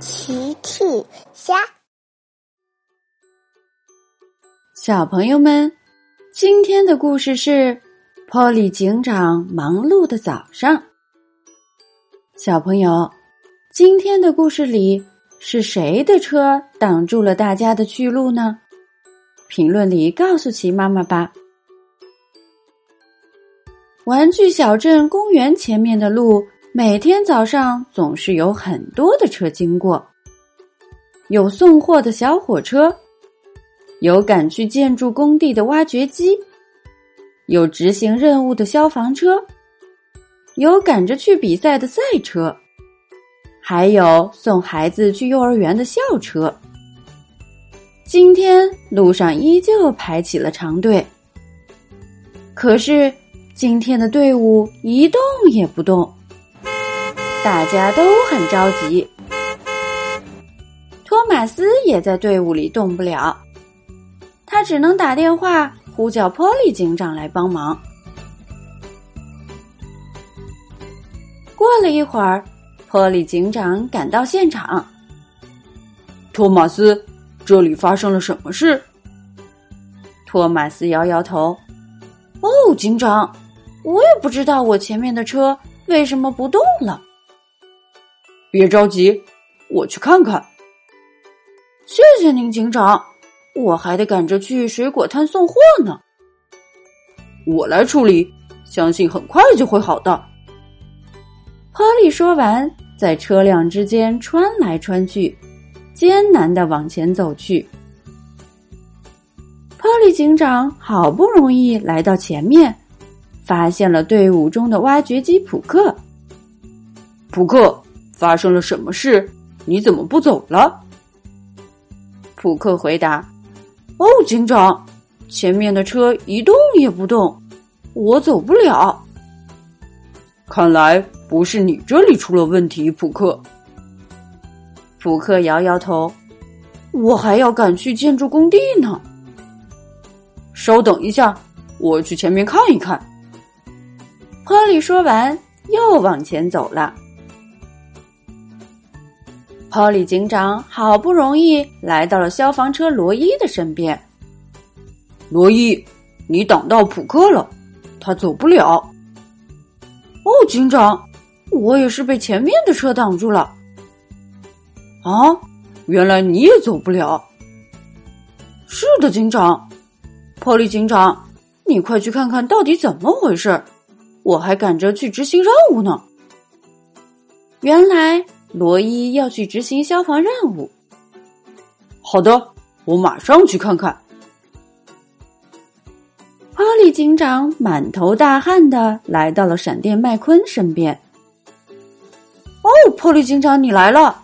奇趣虾，小朋友们，今天的故事是波利警长忙碌的早上。小朋友，今天的故事里是谁的车挡住了大家的去路呢？评论里告诉奇妈妈吧。玩具小镇公园前面的路。每天早上总是有很多的车经过，有送货的小火车，有赶去建筑工地的挖掘机，有执行任务的消防车，有赶着去比赛的赛车，还有送孩子去幼儿园的校车。今天路上依旧排起了长队，可是今天的队伍一动也不动。大家都很着急，托马斯也在队伍里动不了，他只能打电话呼叫波利警长来帮忙。过了一会儿，波利警长赶到现场。托马斯，这里发生了什么事？托马斯摇摇头：“哦，警长，我也不知道我前面的车为什么不动了。”别着急，我去看看。谢谢您，警长，我还得赶着去水果摊送货呢。我来处理，相信很快就会好的。哈利说完，在车辆之间穿来穿去，艰难的往前走去。哈利警长好不容易来到前面，发现了队伍中的挖掘机普克。普克。发生了什么事？你怎么不走了？普克回答：“哦，警长，前面的车一动也不动，我走不了。看来不是你这里出了问题。”普克。普克摇摇头：“我还要赶去建筑工地呢。”稍等一下，我去前面看一看。哈利说完，又往前走了。波利警长好不容易来到了消防车罗伊的身边。罗伊，你挡到普克了，他走不了。哦，警长，我也是被前面的车挡住了。啊，原来你也走不了。是的，警长。波利警长，你快去看看到底怎么回事，我还赶着去执行任务呢。原来。罗伊要去执行消防任务。好的，我马上去看看。哈利警长满头大汗的来到了闪电麦昆身边。哦，波利警长，你来了，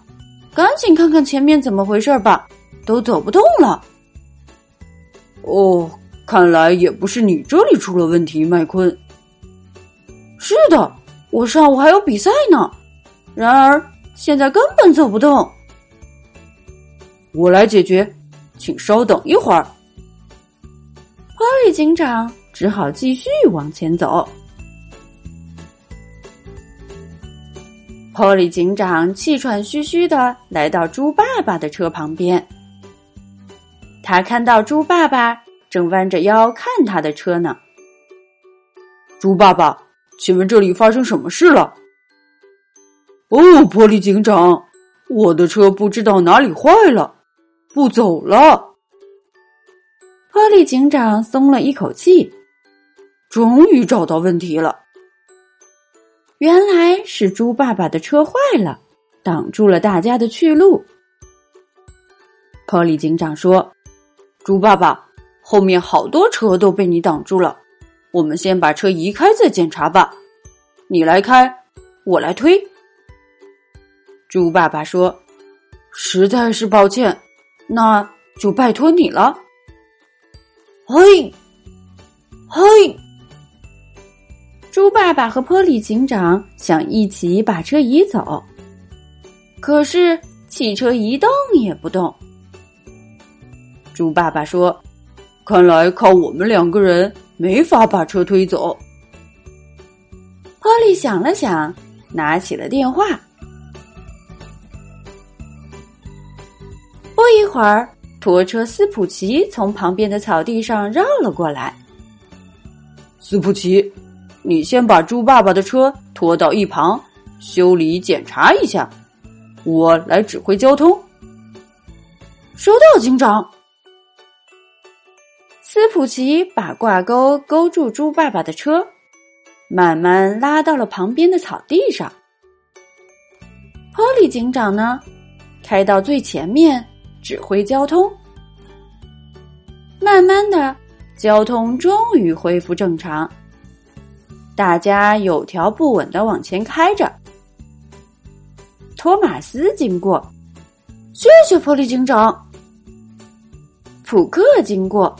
赶紧看看前面怎么回事吧，都走不动了。哦，看来也不是你这里出了问题，麦昆。是的，我上午还有比赛呢，然而。现在根本走不动，我来解决，请稍等一会儿。哈利警长只好继续往前走。波利警长气喘吁吁的来到猪爸爸的车旁边，他看到猪爸爸正弯着腰看他的车呢。猪爸爸，请问这里发生什么事了？哦，玻璃警长，我的车不知道哪里坏了，不走了。玻璃警长松了一口气，终于找到问题了。原来是猪爸爸的车坏了，挡住了大家的去路。玻璃警长说：“猪爸爸，后面好多车都被你挡住了，我们先把车移开再检查吧。你来开，我来推。”猪爸爸说：“实在是抱歉，那就拜托你了。”嘿，嘿！猪爸爸和波利警长想一起把车移走，可是汽车一动也不动。猪爸爸说：“看来靠我们两个人没法把车推走。”波利想了想，拿起了电话。一会儿，拖车斯普奇从旁边的草地上绕了过来。斯普奇，你先把猪爸爸的车拖到一旁，修理检查一下，我来指挥交通。收到，警长。斯普奇把挂钩勾住猪爸爸的车，慢慢拉到了旁边的草地上。波利警长呢，开到最前面指挥交通。慢慢的，交通终于恢复正常，大家有条不紊的往前开着。托马斯经过，谢谢波利警长。普克经过。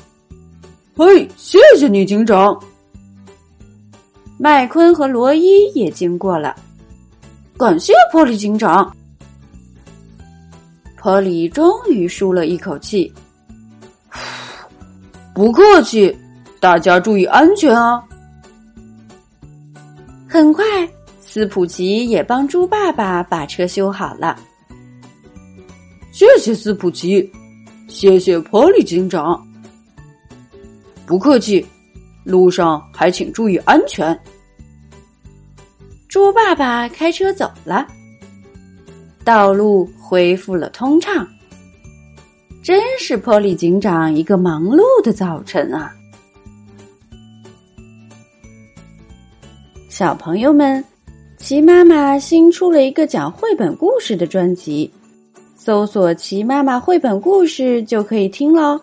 嘿，谢谢你，警长。麦昆和罗伊也经过了，感谢波利警长。波利终于舒了一口气，不客气，大家注意安全啊！很快，斯普奇也帮猪爸爸把车修好了。谢谢斯普奇，谢谢波利警长。不客气，路上还请注意安全。猪爸爸开车走了，道路恢复了通畅。真是波利警长一个忙碌的早晨啊！小朋友们，齐妈妈新出了一个讲绘本故事的专辑，搜索“齐妈妈绘本故事”就可以听喽。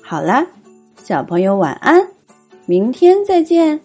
好了。小朋友晚安，明天再见。